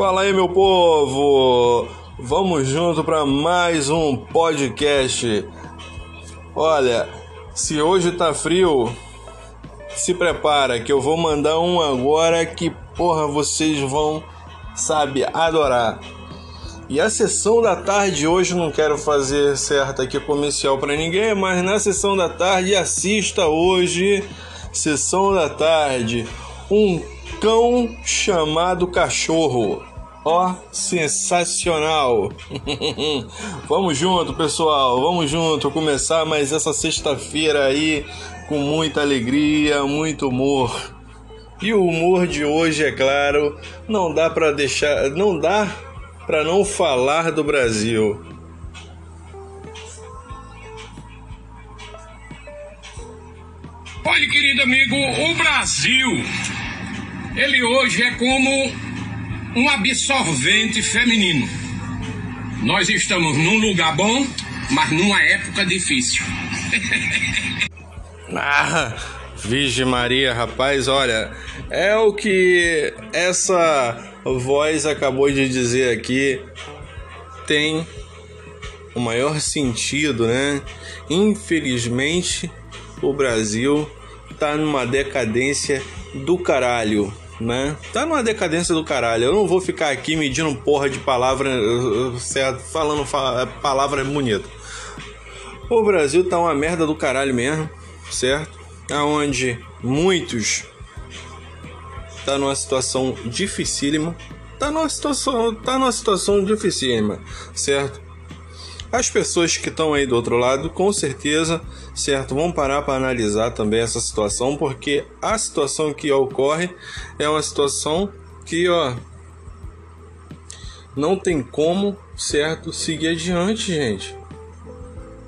Fala aí, meu povo! Vamos junto para mais um podcast. Olha, se hoje tá frio, se prepara que eu vou mandar um agora que porra vocês vão, sabe, adorar. E a sessão da tarde hoje não quero fazer certo aqui comercial para ninguém, mas na sessão da tarde assista hoje, sessão da tarde, um cão chamado cachorro. Ó, oh, sensacional! vamos junto, pessoal, vamos junto começar mais essa sexta-feira aí com muita alegria, muito humor. E o humor de hoje, é claro, não dá para deixar, não dá para não falar do Brasil. Olha, querido amigo, o Brasil, ele hoje é como um absorvente feminino. Nós estamos num lugar bom, mas numa época difícil. ah, Virgem Maria, rapaz, olha, é o que essa voz acabou de dizer aqui tem o maior sentido, né? Infelizmente, o Brasil tá numa decadência do caralho, né? Tá numa decadência do caralho. Eu não vou ficar aqui medindo porra de palavra certo, falando palavra bonita. O Brasil tá uma merda do caralho mesmo, certo? Aonde muitos tá numa situação dificílima. Tá numa situação, tá numa situação dificílima, certo? As pessoas que estão aí do outro lado, com certeza, certo, vão parar para analisar também essa situação, porque a situação que ocorre é uma situação que, ó, não tem como, certo, seguir adiante, gente.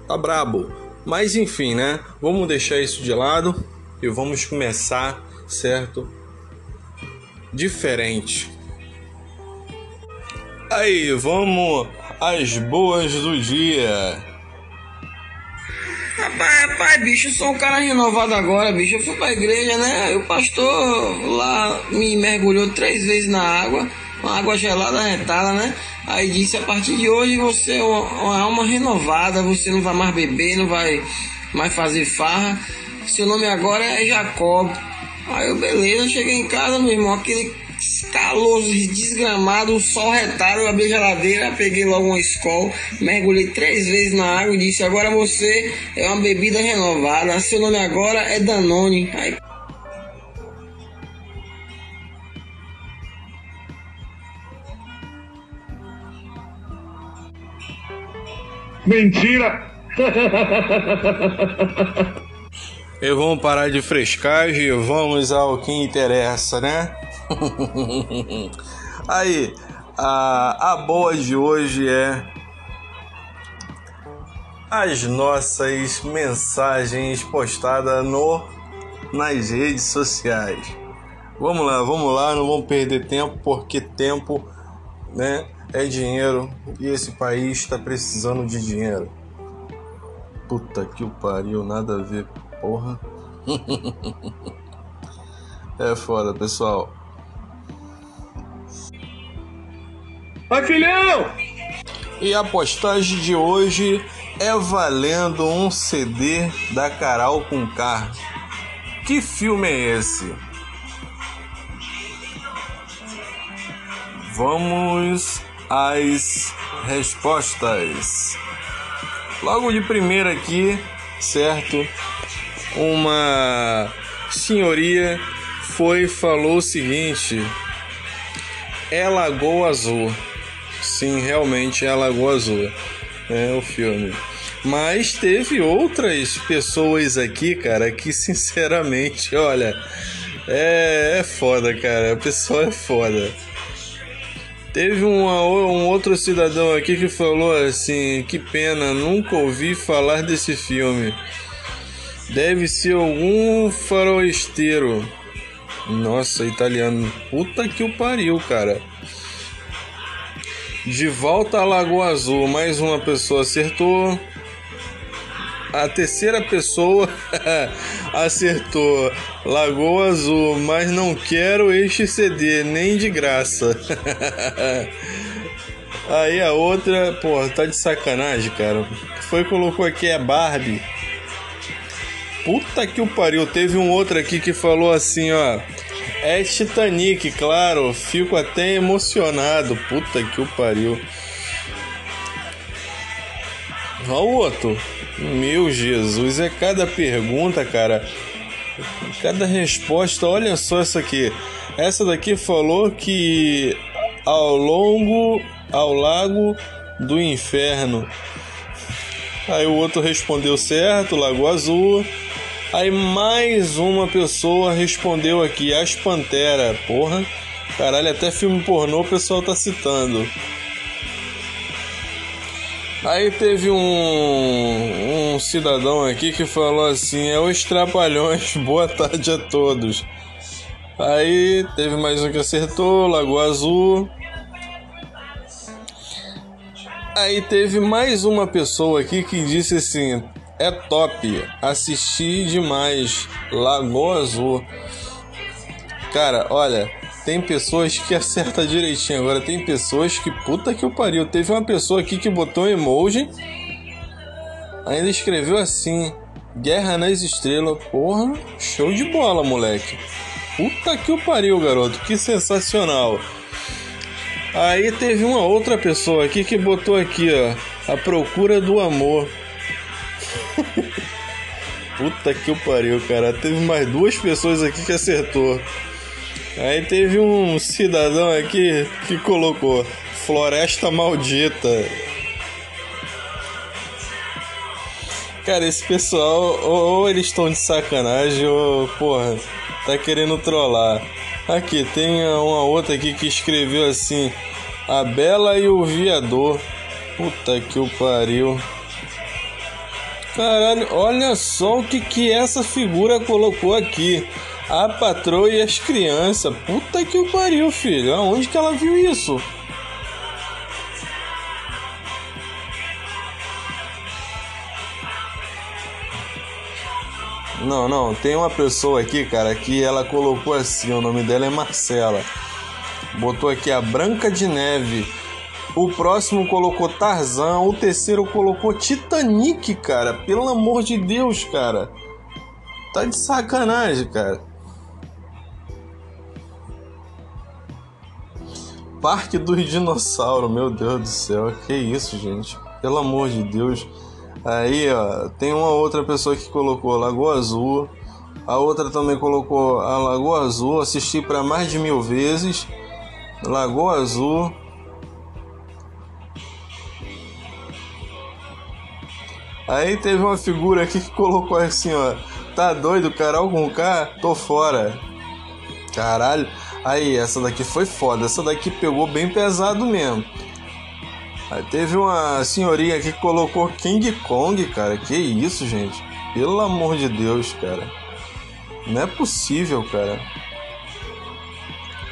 Tá brabo. Mas enfim, né? Vamos deixar isso de lado e vamos começar, certo, diferente. Aí, vamos às boas do dia. Rapaz, rapaz, bicho, eu sou um cara renovado agora, bicho. Eu fui pra igreja, né? O pastor lá me mergulhou três vezes na água, uma água gelada, retada, né? Aí disse: a partir de hoje você é uma alma renovada, você não vai mais beber, não vai mais fazer farra. Seu nome agora é Jacob. Aí eu, beleza, cheguei em casa, meu irmão, aquele calor desgramado, o sol retardo, eu abri a geladeira, peguei logo uma escola, mergulhei três vezes na água e disse, agora você é uma bebida renovada, seu nome agora é Danone. Aí... Mentira! E vamos parar de frescagem e vamos ao que interessa, né? Aí, a, a boa de hoje é as nossas mensagens postadas no nas redes sociais. Vamos lá, vamos lá, não vamos perder tempo porque tempo, né, é dinheiro e esse país está precisando de dinheiro. Puta que o pariu, nada a ver Porra. é foda, pessoal. Vai, filhão! E a postagem de hoje é valendo um CD da Carol com K. Que filme é esse? Vamos às respostas. Logo de primeira aqui, certo? uma senhoria foi falou o seguinte: é Lagoa Azul. Sim, realmente é Lagoa Azul. É o filme. Mas teve outras pessoas aqui, cara, que sinceramente, olha, é, é foda, cara. A pessoa é foda. Teve uma, um outro cidadão aqui que falou assim: que pena, nunca ouvi falar desse filme. Deve ser algum faroesteiro. Nossa, italiano. Puta que o pariu, cara. De volta à Lagoa Azul, mais uma pessoa acertou. a terceira pessoa acertou Lagoa Azul, mas não quero este CD, nem de graça. Aí a outra, pô, tá de sacanagem, cara. Foi colocou aqui é Barbie. Puta que o pariu. Teve um outro aqui que falou assim, ó. É Titanic, claro. Fico até emocionado. Puta que o pariu. Olha o outro. Meu Jesus, é cada pergunta, cara. Cada resposta. Olha só isso aqui. Essa daqui falou que ao longo ao lago do inferno. Aí o outro respondeu certo, Lago Azul. Aí mais uma pessoa respondeu aqui, As Pantera. Porra, caralho, até filme pornô o pessoal tá citando. Aí teve um, um cidadão aqui que falou assim: é os Trapalhões, boa tarde a todos. Aí teve mais um que acertou, Lagoa Azul. Aí teve mais uma pessoa aqui que disse assim: é top, assisti demais, Lagoa Azul. Cara, olha, tem pessoas que acerta direitinho, agora tem pessoas que puta que o pariu. Teve uma pessoa aqui que botou um emoji, ainda escreveu assim: Guerra nas Estrelas. Porra, show de bola, moleque. Puta que o pariu, garoto, que sensacional. Aí teve uma outra pessoa aqui que botou aqui, ó, a procura do amor. Puta que pariu, cara. Teve mais duas pessoas aqui que acertou. Aí teve um cidadão aqui que colocou Floresta Maldita. Cara, esse pessoal, ou, ou eles estão de sacanagem, ou, porra, tá querendo trollar. Aqui, tem uma outra aqui que escreveu assim: A Bela e o Viador. Puta que o pariu. Caralho, olha só o que, que essa figura colocou aqui. A patroa e as crianças. Puta que o pariu, filho. Aonde que ela viu isso? Não, não, tem uma pessoa aqui, cara, que ela colocou assim, o nome dela é Marcela. Botou aqui a Branca de Neve. O próximo colocou Tarzan, o terceiro colocou Titanic, cara. Pelo amor de Deus, cara. Tá de sacanagem, cara. Parque dos Dinossauros, meu Deus do céu, que isso, gente? Pelo amor de Deus. Aí, ó, tem uma outra pessoa que colocou Lagoa Azul. A outra também colocou a Lagoa Azul. Assisti para mais de mil vezes. Lagoa Azul. Aí teve uma figura aqui que colocou assim, ó. Tá doido, Carol com K? Tô fora. Caralho. Aí, essa daqui foi foda. Essa daqui pegou bem pesado mesmo. Aí teve uma senhorinha aqui que colocou King Kong, cara. Que isso, gente? Pelo amor de Deus, cara. Não é possível, cara.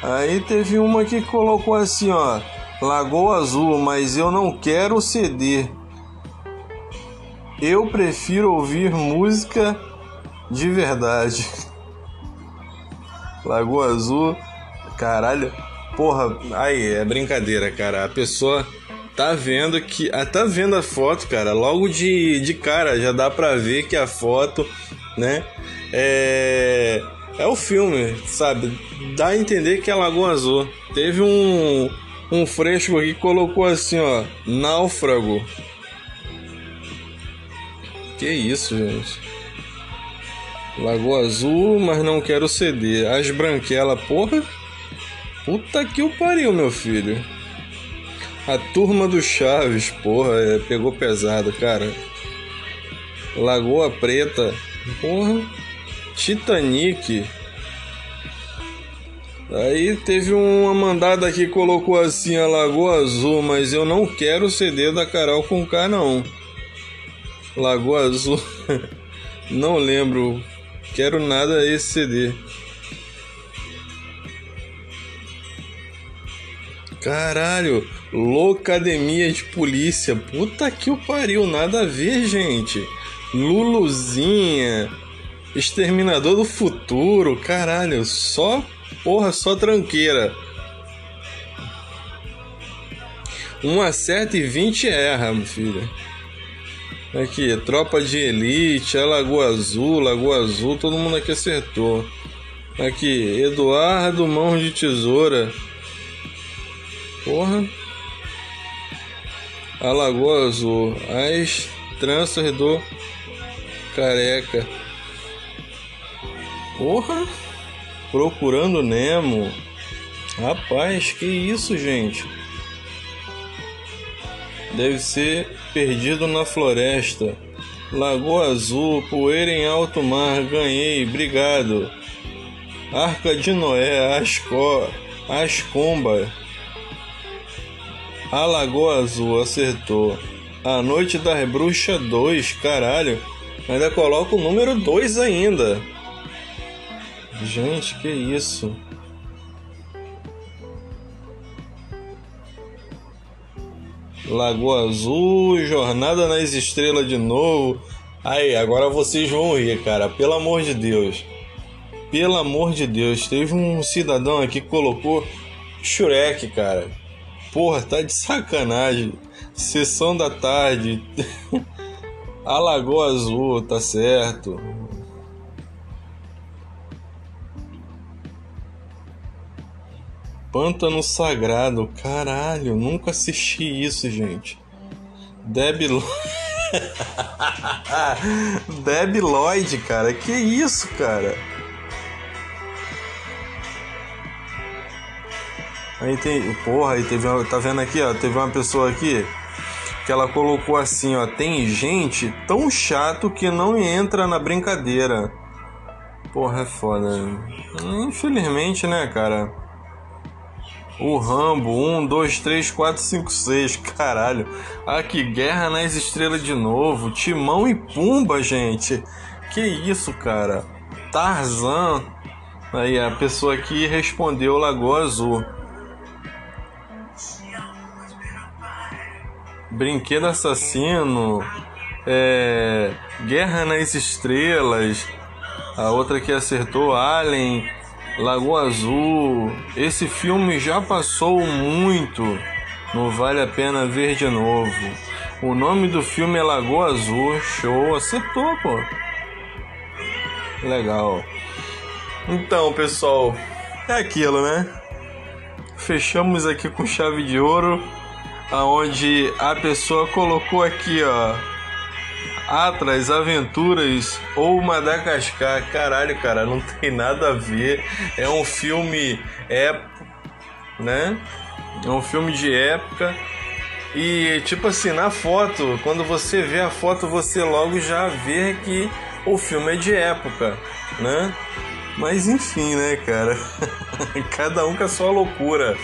Aí teve uma que colocou assim, ó. Lagoa Azul, mas eu não quero CD. Eu prefiro ouvir música de verdade. Lagoa Azul Caralho. Porra, aí, é brincadeira, cara. A pessoa tá vendo que. Ah, tá vendo a foto, cara. Logo de, de cara já dá pra ver que a foto, né? É. É o filme, sabe? Dá a entender que é Lagoa Azul. Teve um, um fresco aqui que colocou assim, ó. Náufrago. Que isso, gente. Lagoa Azul, mas não quero ceder. As branquelas, porra. Puta que o pariu, meu filho. A turma do Chaves, porra, é, pegou pesado, cara. Lagoa Preta, porra. Titanic. Aí teve uma mandada que colocou assim a Lagoa Azul, mas eu não quero CD da Carol com K não. Lagoa Azul. não lembro. Quero nada esse CD. Caralho, Locademia de Polícia. Puta que o pariu, nada a ver, gente. Luluzinha, Exterminador do Futuro, caralho, só porra, só tranqueira. Um acerta e 20 erra, meu filho. Aqui, Tropa de Elite, a Lagoa Azul, Lagoa Azul, todo mundo aqui acertou. Aqui, Eduardo Mão de Tesoura. Porra. A Lagoa Azul, as tranças do Careca. Porra. Procurando Nemo. Rapaz, que isso, gente? Deve ser perdido na floresta. Lagoa Azul, poeira em alto mar, ganhei, obrigado. Arca de Noé, Ascó, Ascomba. A Lagoa Azul acertou. A Noite das Bruxas 2, caralho. Ainda coloca o número 2 ainda. Gente, que isso? Lagoa Azul, Jornada nas Estrelas de novo. Aí, agora vocês vão rir, cara. Pelo amor de Deus. Pelo amor de Deus. Teve um cidadão aqui que colocou Shrek, cara. Porra, tá de sacanagem. Sessão da tarde. A Lagoa Azul, tá certo. Pântano Sagrado, caralho, nunca assisti isso, gente. Debbie Lloyd. Debbie Lloyd, cara, que isso, cara? Aí tem, porra, aí teve uma, tá vendo aqui, ó, teve uma pessoa aqui que ela colocou assim, ó, tem gente tão chato que não entra na brincadeira. Porra, é foda. Infelizmente, né, cara? O Rambo 1, 2, 3, 4, 5, 6. Caralho. Aqui, Guerra nas Estrelas de novo. Timão e Pumba, gente. Que isso, cara. Tarzan. Aí a pessoa aqui respondeu Lagoa Azul. Brinquedo Assassino. É... Guerra nas Estrelas. A outra que acertou Alien. Lagoa Azul. Esse filme já passou muito. Não vale a pena ver de novo. O nome do filme é Lagoa Azul. Show, acertou, pô. Legal. Então, pessoal, é aquilo, né? Fechamos aqui com chave de ouro, aonde a pessoa colocou aqui, ó, Atlas, Aventuras ou Madagascar. Caralho, cara, não tem nada a ver. É um filme épico, né? É um filme de época. E tipo assim, na foto, quando você vê a foto, você logo já vê que o filme é de época, né? Mas enfim, né, cara? Cada um com a sua loucura.